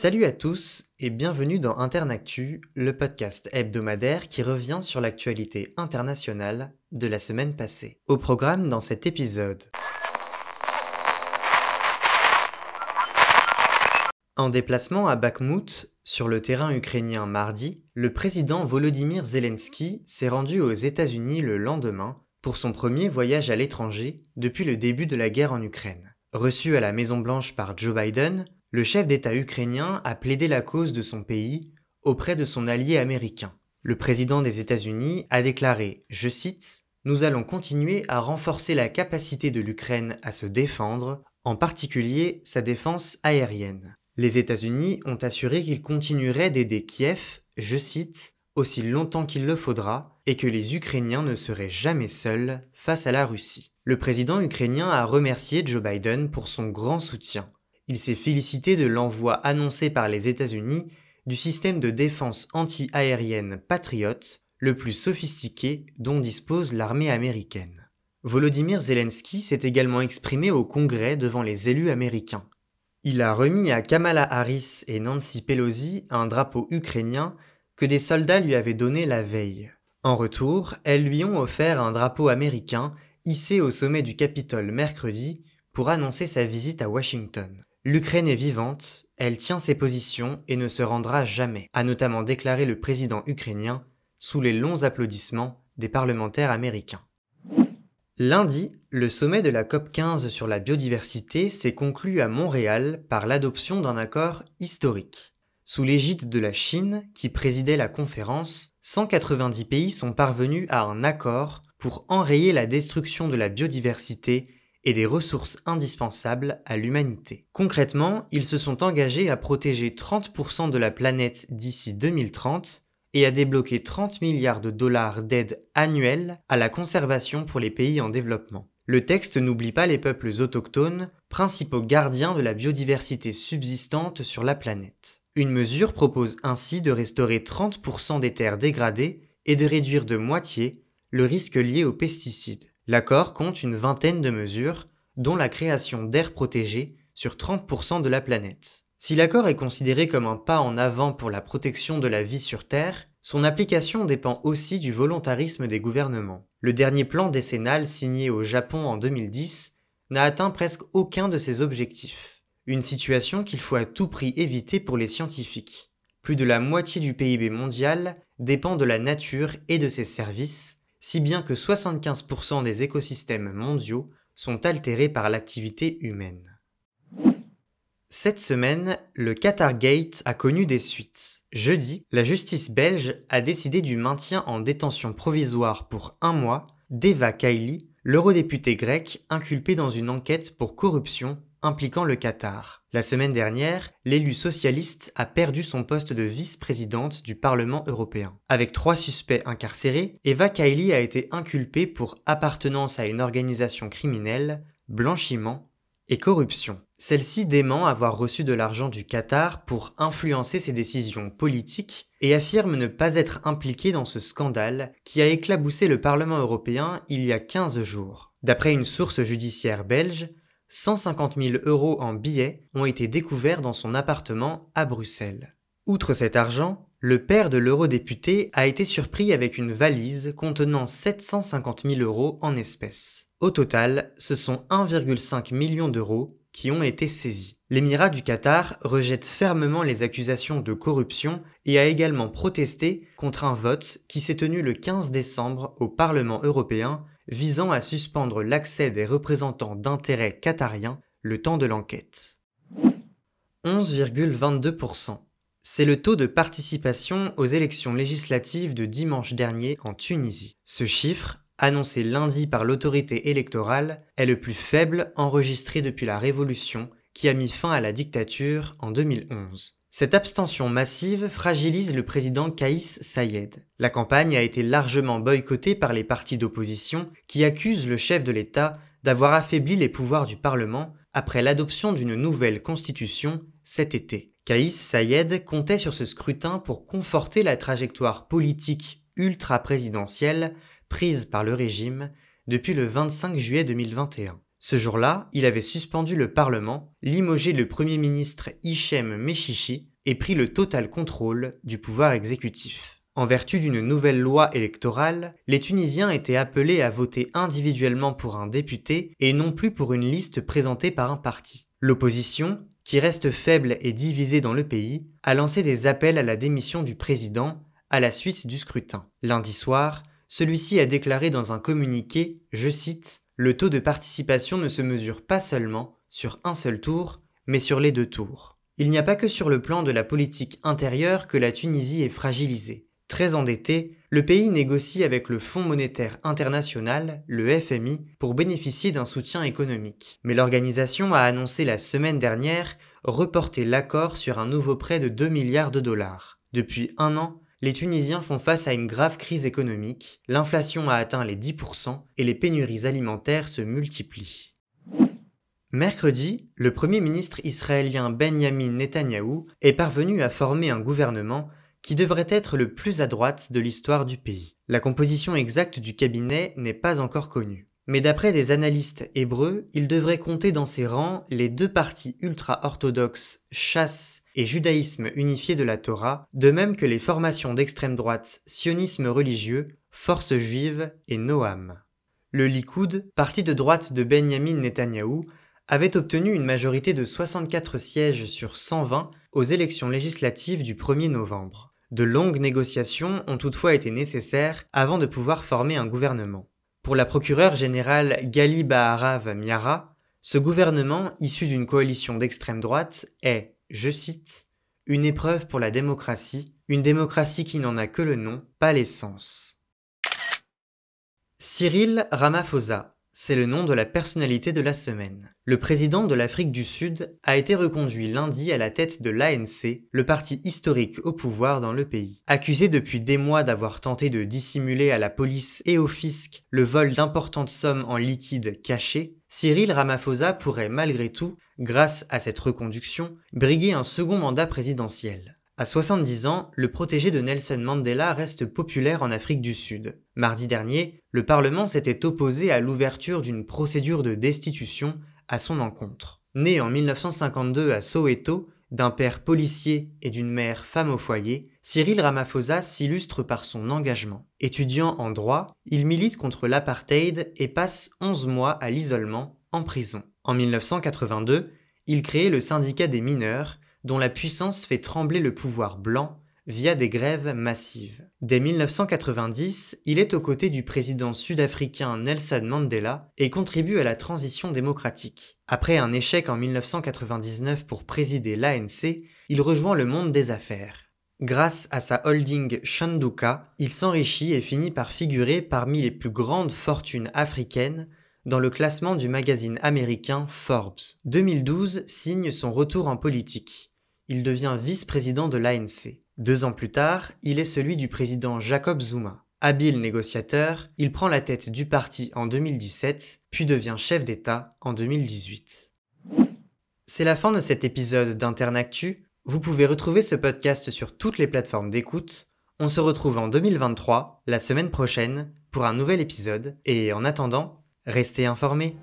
Salut à tous et bienvenue dans Internactu, le podcast hebdomadaire qui revient sur l'actualité internationale de la semaine passée. Au programme dans cet épisode. En déplacement à Bakhmut, sur le terrain ukrainien mardi, le président Volodymyr Zelensky s'est rendu aux États-Unis le lendemain pour son premier voyage à l'étranger depuis le début de la guerre en Ukraine. Reçu à la Maison-Blanche par Joe Biden, le chef d'État ukrainien a plaidé la cause de son pays auprès de son allié américain. Le président des États-Unis a déclaré, je cite, Nous allons continuer à renforcer la capacité de l'Ukraine à se défendre, en particulier sa défense aérienne. Les États-Unis ont assuré qu'ils continueraient d'aider Kiev, je cite, aussi longtemps qu'il le faudra, et que les Ukrainiens ne seraient jamais seuls face à la Russie. Le président ukrainien a remercié Joe Biden pour son grand soutien. Il s'est félicité de l'envoi annoncé par les États-Unis du système de défense anti-aérienne Patriot, le plus sophistiqué dont dispose l'armée américaine. Volodymyr Zelensky s'est également exprimé au Congrès devant les élus américains. Il a remis à Kamala Harris et Nancy Pelosi un drapeau ukrainien que des soldats lui avaient donné la veille. En retour, elles lui ont offert un drapeau américain hissé au sommet du Capitole mercredi pour annoncer sa visite à Washington. L'Ukraine est vivante, elle tient ses positions et ne se rendra jamais, a notamment déclaré le président ukrainien sous les longs applaudissements des parlementaires américains. Lundi, le sommet de la COP 15 sur la biodiversité s'est conclu à Montréal par l'adoption d'un accord historique. Sous l'égide de la Chine, qui présidait la conférence, 190 pays sont parvenus à un accord pour enrayer la destruction de la biodiversité et des ressources indispensables à l'humanité. Concrètement, ils se sont engagés à protéger 30% de la planète d'ici 2030 et à débloquer 30 milliards de dollars d'aide annuelle à la conservation pour les pays en développement. Le texte n'oublie pas les peuples autochtones, principaux gardiens de la biodiversité subsistante sur la planète. Une mesure propose ainsi de restaurer 30% des terres dégradées et de réduire de moitié le risque lié aux pesticides. L'accord compte une vingtaine de mesures, dont la création d'aires protégées sur 30% de la planète. Si l'accord est considéré comme un pas en avant pour la protection de la vie sur Terre, son application dépend aussi du volontarisme des gouvernements. Le dernier plan décennal signé au Japon en 2010 n'a atteint presque aucun de ses objectifs. Une situation qu'il faut à tout prix éviter pour les scientifiques. Plus de la moitié du PIB mondial dépend de la nature et de ses services, si bien que 75% des écosystèmes mondiaux sont altérés par l'activité humaine. Cette semaine, le Qatar Gate a connu des suites. Jeudi, la justice belge a décidé du maintien en détention provisoire pour un mois d'Eva Kaili, l'eurodéputé grec inculpé dans une enquête pour corruption impliquant le Qatar. La semaine dernière, l'élu socialiste a perdu son poste de vice-présidente du Parlement européen. Avec trois suspects incarcérés, Eva Kaili a été inculpée pour appartenance à une organisation criminelle, blanchiment et corruption. Celle-ci dément avoir reçu de l'argent du Qatar pour influencer ses décisions politiques et affirme ne pas être impliquée dans ce scandale qui a éclaboussé le Parlement européen il y a 15 jours. D'après une source judiciaire belge, 150 000 euros en billets ont été découverts dans son appartement à Bruxelles. Outre cet argent, le père de l'eurodéputé a été surpris avec une valise contenant 750 000 euros en espèces. Au total, ce sont 1,5 million d'euros qui ont été saisis. L'émirat du Qatar rejette fermement les accusations de corruption et a également protesté contre un vote qui s'est tenu le 15 décembre au Parlement européen visant à suspendre l'accès des représentants d'intérêts qatariens le temps de l'enquête. 11,22%. C'est le taux de participation aux élections législatives de dimanche dernier en Tunisie. Ce chiffre, annoncé lundi par l'autorité électorale, est le plus faible enregistré depuis la Révolution qui a mis fin à la dictature en 2011. Cette abstention massive fragilise le président Kaïs Sayed. La campagne a été largement boycottée par les partis d'opposition qui accusent le chef de l'État d'avoir affaibli les pouvoirs du Parlement après l'adoption d'une nouvelle constitution cet été. Kaïs Sayed comptait sur ce scrutin pour conforter la trajectoire politique ultra-présidentielle prise par le régime depuis le 25 juillet 2021. Ce jour-là, il avait suspendu le Parlement, limogé le Premier ministre Hichem Mechichi et prit le total contrôle du pouvoir exécutif. En vertu d'une nouvelle loi électorale, les Tunisiens étaient appelés à voter individuellement pour un député et non plus pour une liste présentée par un parti. L'opposition, qui reste faible et divisée dans le pays, a lancé des appels à la démission du président à la suite du scrutin. Lundi soir, celui-ci a déclaré dans un communiqué, je cite, Le taux de participation ne se mesure pas seulement sur un seul tour, mais sur les deux tours. Il n'y a pas que sur le plan de la politique intérieure que la Tunisie est fragilisée. Très endetté, le pays négocie avec le Fonds monétaire international, le FMI, pour bénéficier d'un soutien économique. Mais l'organisation a annoncé la semaine dernière reporter l'accord sur un nouveau prêt de 2 milliards de dollars. Depuis un an, les Tunisiens font face à une grave crise économique, l'inflation a atteint les 10% et les pénuries alimentaires se multiplient. Mercredi, le Premier ministre israélien Benjamin Netanyahou est parvenu à former un gouvernement qui devrait être le plus à droite de l'histoire du pays. La composition exacte du cabinet n'est pas encore connue. Mais d'après des analystes hébreux, il devrait compter dans ses rangs les deux partis ultra-orthodoxes Chasse et Judaïsme unifié de la Torah, de même que les formations d'extrême droite Sionisme religieux, Force juive et Noam. Le Likoud, parti de droite de Benjamin Netanyahou, avait obtenu une majorité de 64 sièges sur 120 aux élections législatives du 1er novembre. De longues négociations ont toutefois été nécessaires avant de pouvoir former un gouvernement. Pour la procureure générale Gali Baharav Miara, ce gouvernement, issu d'une coalition d'extrême droite, est, je cite, une épreuve pour la démocratie, une démocratie qui n'en a que le nom, pas l'essence. Cyril Ramaphosa, c'est le nom de la personnalité de la semaine. Le président de l'Afrique du Sud a été reconduit lundi à la tête de l'ANC, le parti historique au pouvoir dans le pays. Accusé depuis des mois d'avoir tenté de dissimuler à la police et au fisc le vol d'importantes sommes en liquide cachés, Cyril Ramaphosa pourrait malgré tout, grâce à cette reconduction, briguer un second mandat présidentiel. À 70 ans, le protégé de Nelson Mandela reste populaire en Afrique du Sud. Mardi dernier, le Parlement s'était opposé à l'ouverture d'une procédure de destitution à son encontre. Né en 1952 à Soweto, d'un père policier et d'une mère femme au foyer, Cyril Ramaphosa s'illustre par son engagement. Étudiant en droit, il milite contre l'apartheid et passe 11 mois à l'isolement, en prison. En 1982, il crée le syndicat des mineurs, dont la puissance fait trembler le pouvoir blanc via des grèves massives. Dès 1990, il est aux côtés du président sud-africain Nelson Mandela et contribue à la transition démocratique. Après un échec en 1999 pour présider l'ANC, il rejoint le monde des affaires. Grâce à sa holding Shanduka, il s'enrichit et finit par figurer parmi les plus grandes fortunes africaines dans le classement du magazine américain Forbes. 2012 signe son retour en politique. Il devient vice-président de l'ANC. Deux ans plus tard, il est celui du président Jacob Zuma. Habile négociateur, il prend la tête du parti en 2017, puis devient chef d'État en 2018. C'est la fin de cet épisode d'Internactu. Vous pouvez retrouver ce podcast sur toutes les plateformes d'écoute. On se retrouve en 2023, la semaine prochaine, pour un nouvel épisode, et en attendant, Restez informés